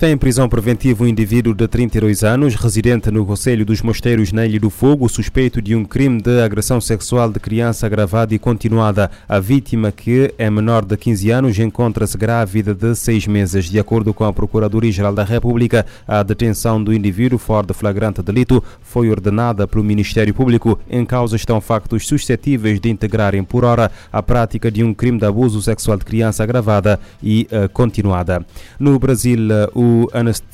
Está em prisão preventiva um indivíduo de 32 anos, residente no Conselho dos Mosteiros na Ilha do Fogo, suspeito de um crime de agressão sexual de criança agravada e continuada. A vítima, que é menor de 15 anos, encontra-se grávida de seis meses. De acordo com a Procuradoria-Geral da República, a detenção do indivíduo fora de flagrante delito foi ordenada pelo Ministério Público. Em causa estão factos suscetíveis de integrarem por hora a prática de um crime de abuso sexual de criança agravada e uh, continuada. No Brasil, uh,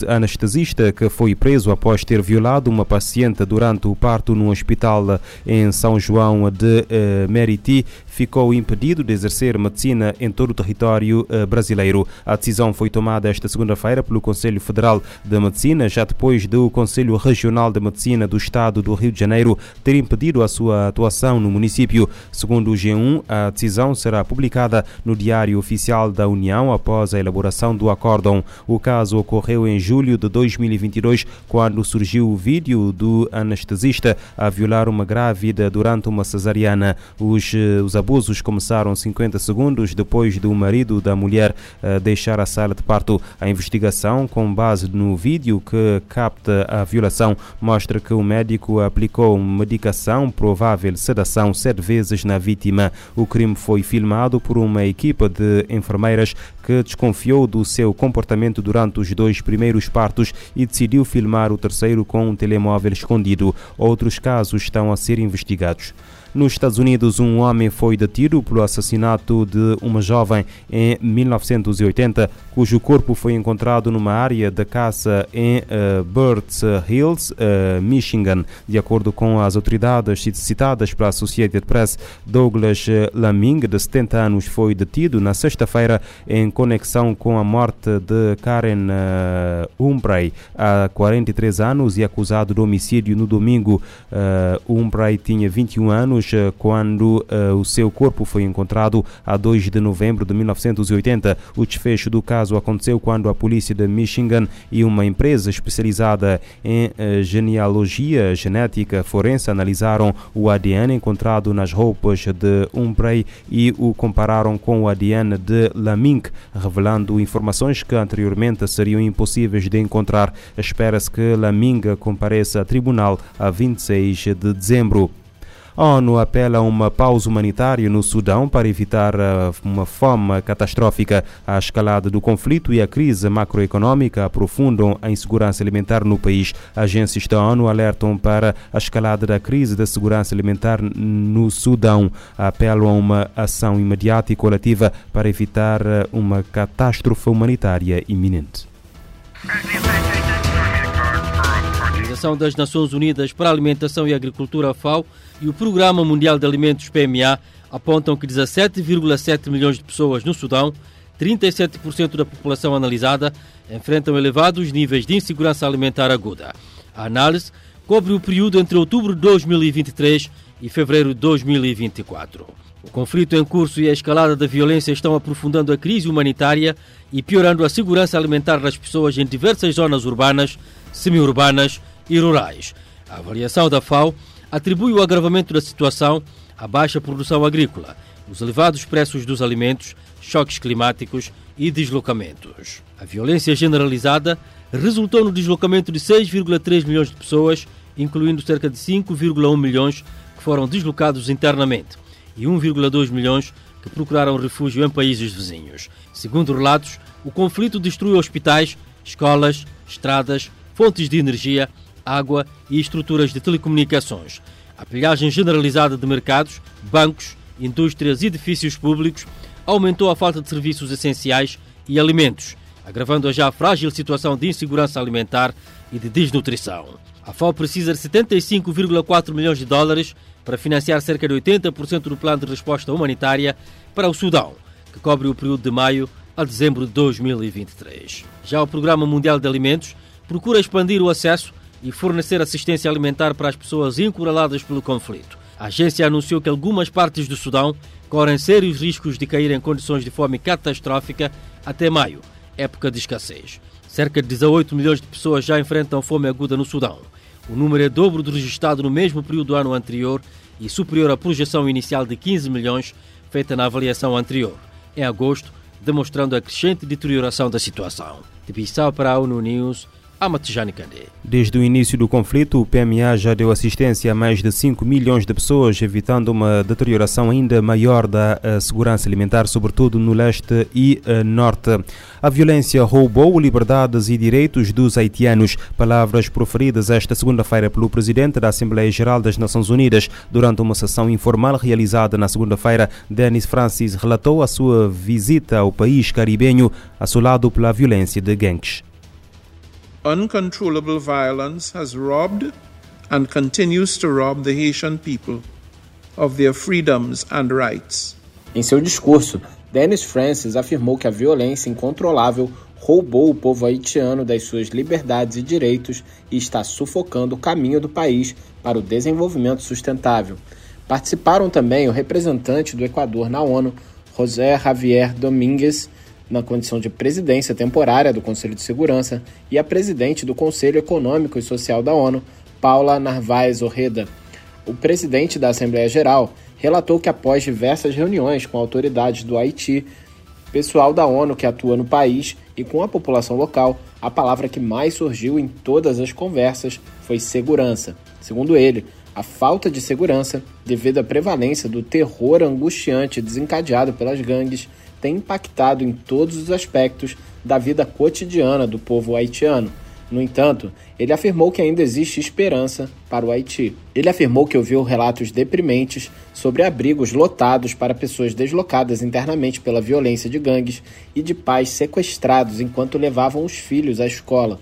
anestesista que foi preso após ter violado uma paciente durante o parto no hospital em São João de eh, Meriti ficou impedido de exercer medicina em todo o território eh, brasileiro. A decisão foi tomada esta segunda-feira pelo Conselho Federal de Medicina, já depois do Conselho Regional de Medicina do Estado do Rio de Janeiro ter impedido a sua atuação no município. Segundo o G1, a decisão será publicada no Diário Oficial da União após a elaboração do acórdão. O caso ocorreu em julho de 2022, quando surgiu o vídeo do anestesista a violar uma grávida durante uma cesariana. Os, eh, os abusos começaram 50 segundos depois do marido da mulher uh, deixar a sala de parto. A investigação, com base no vídeo que capta a violação, mostra que o médico aplicou medicação provável sedação sete vezes na vítima. O crime foi filmado por uma equipa de enfermeiras que desconfiou do seu comportamento durante os dois primeiros partos e decidiu filmar o terceiro com um telemóvel escondido. Outros casos estão a ser investigados. Nos Estados Unidos, um homem foi detido pelo assassinato de uma jovem em 1980, cujo corpo foi encontrado numa área de caça em uh, Hills, uh, Michigan. De acordo com as autoridades citadas pela Associated Press, Douglas Laming, de 70 anos, foi detido na sexta-feira em conexão com a morte de Karen uh, Umbrey, há 43 anos, e acusado de homicídio no domingo. Uh, tinha 21 anos eh, quando uh, o seu corpo foi encontrado a 2 de novembro de 1980. O desfecho do caso aconteceu quando a polícia de Michigan e uma empresa especializada em uh, genealogia genética forense analisaram o ADN encontrado nas roupas de Umbrey e o compararam com o ADN de Lamink, revelando informações que anteriormente seriam impossíveis de encontrar. Espera-se que Laminga compareça a tribunal a 26 de dezembro. A ONU apela a uma pausa humanitária no Sudão para evitar eh, uma fome catastrófica. A escalada do conflito e a crise macroeconômica aprofundam a insegurança alimentar no país. Agências da ONU alertam para a escalada da crise da segurança alimentar no Sudão. Apelam a uma ação imediata e coletiva para evitar eh, uma catástrofe humanitária iminente. Organização das Nações Unidas para a Alimentação e Agricultura, FAO, e o Programa Mundial de Alimentos, PMA, apontam que 17,7 milhões de pessoas no Sudão, 37% da população analisada, enfrentam elevados níveis de insegurança alimentar aguda. A análise cobre o período entre outubro de 2023 e fevereiro de 2024. O conflito em curso e a escalada da violência estão aprofundando a crise humanitária e piorando a segurança alimentar das pessoas em diversas zonas urbanas, semi-urbanas e rurais. A avaliação da FAO atribui o agravamento da situação à baixa produção agrícola, os elevados preços dos alimentos, choques climáticos e deslocamentos. A violência generalizada resultou no deslocamento de 6,3 milhões de pessoas, incluindo cerca de 5,1 milhões que foram deslocados internamente e 1,2 milhões que procuraram refúgio em países vizinhos. Segundo relatos, o conflito destruiu hospitais, escolas, estradas, fontes de energia água e estruturas de telecomunicações. A pilhagem generalizada de mercados, bancos, indústrias e edifícios públicos aumentou a falta de serviços essenciais e alimentos, agravando a já frágil situação de insegurança alimentar e de desnutrição. A FAO precisa de 75,4 milhões de dólares para financiar cerca de 80% do plano de resposta humanitária para o Sudão, que cobre o período de maio a dezembro de 2023. Já o Programa Mundial de Alimentos procura expandir o acesso e fornecer assistência alimentar para as pessoas encurraladas pelo conflito. A agência anunciou que algumas partes do Sudão correm sérios riscos de cair em condições de fome catastrófica até maio, época de escassez. Cerca de 18 milhões de pessoas já enfrentam fome aguda no Sudão. O número é dobro do registrado no mesmo período do ano anterior e superior à projeção inicial de 15 milhões feita na avaliação anterior. Em agosto, demonstrando a crescente deterioração da situação. De Bissau para a ONU News, Amatejani Kandé. Desde o início do conflito, o PMA já deu assistência a mais de 5 milhões de pessoas, evitando uma deterioração ainda maior da uh, segurança alimentar, sobretudo no leste e uh, norte. A violência roubou liberdades e direitos dos haitianos, palavras proferidas esta segunda-feira pelo presidente da Assembleia Geral das Nações Unidas durante uma sessão informal realizada na segunda-feira. Denis Francis relatou a sua visita ao país caribenho, assolado pela violência de gangues. Uncontrollable violence has robbed and continues to rob the Haitian people of their freedoms and rights. Em seu discurso, Dennis Francis afirmou que a violência incontrolável roubou o povo haitiano das suas liberdades e direitos e está sufocando o caminho do país para o desenvolvimento sustentável. Participaram também o representante do Equador na ONU, José Javier Domingues, na condição de presidência temporária do Conselho de Segurança, e a presidente do Conselho Econômico e Social da ONU, Paula Narvaez Orreda. O presidente da Assembleia Geral relatou que, após diversas reuniões com autoridades do Haiti, pessoal da ONU que atua no país e com a população local, a palavra que mais surgiu em todas as conversas foi segurança. Segundo ele, a falta de segurança, devido à prevalência do terror angustiante desencadeado pelas gangues, tem impactado em todos os aspectos da vida cotidiana do povo haitiano. No entanto, ele afirmou que ainda existe esperança para o Haiti. Ele afirmou que ouviu relatos deprimentes sobre abrigos lotados para pessoas deslocadas internamente pela violência de gangues e de pais sequestrados enquanto levavam os filhos à escola.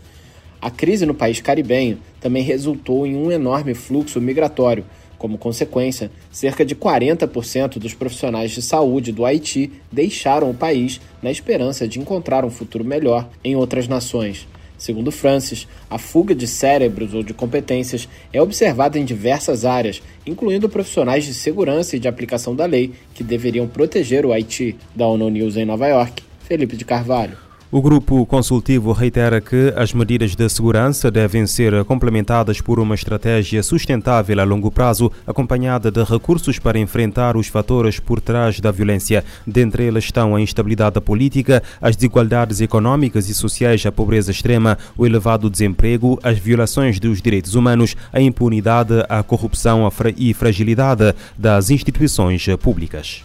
A crise no país caribenho também resultou em um enorme fluxo migratório, como consequência, cerca de 40% dos profissionais de saúde do Haiti deixaram o país na esperança de encontrar um futuro melhor em outras nações. Segundo Francis, a fuga de cérebros ou de competências é observada em diversas áreas, incluindo profissionais de segurança e de aplicação da lei que deveriam proteger o Haiti. Da ONU News em Nova York, Felipe de Carvalho. O grupo consultivo reitera que as medidas de segurança devem ser complementadas por uma estratégia sustentável a longo prazo, acompanhada de recursos para enfrentar os fatores por trás da violência. Dentre eles estão a instabilidade política, as desigualdades econômicas e sociais, a pobreza extrema, o elevado desemprego, as violações dos direitos humanos, a impunidade, a corrupção e fragilidade das instituições públicas.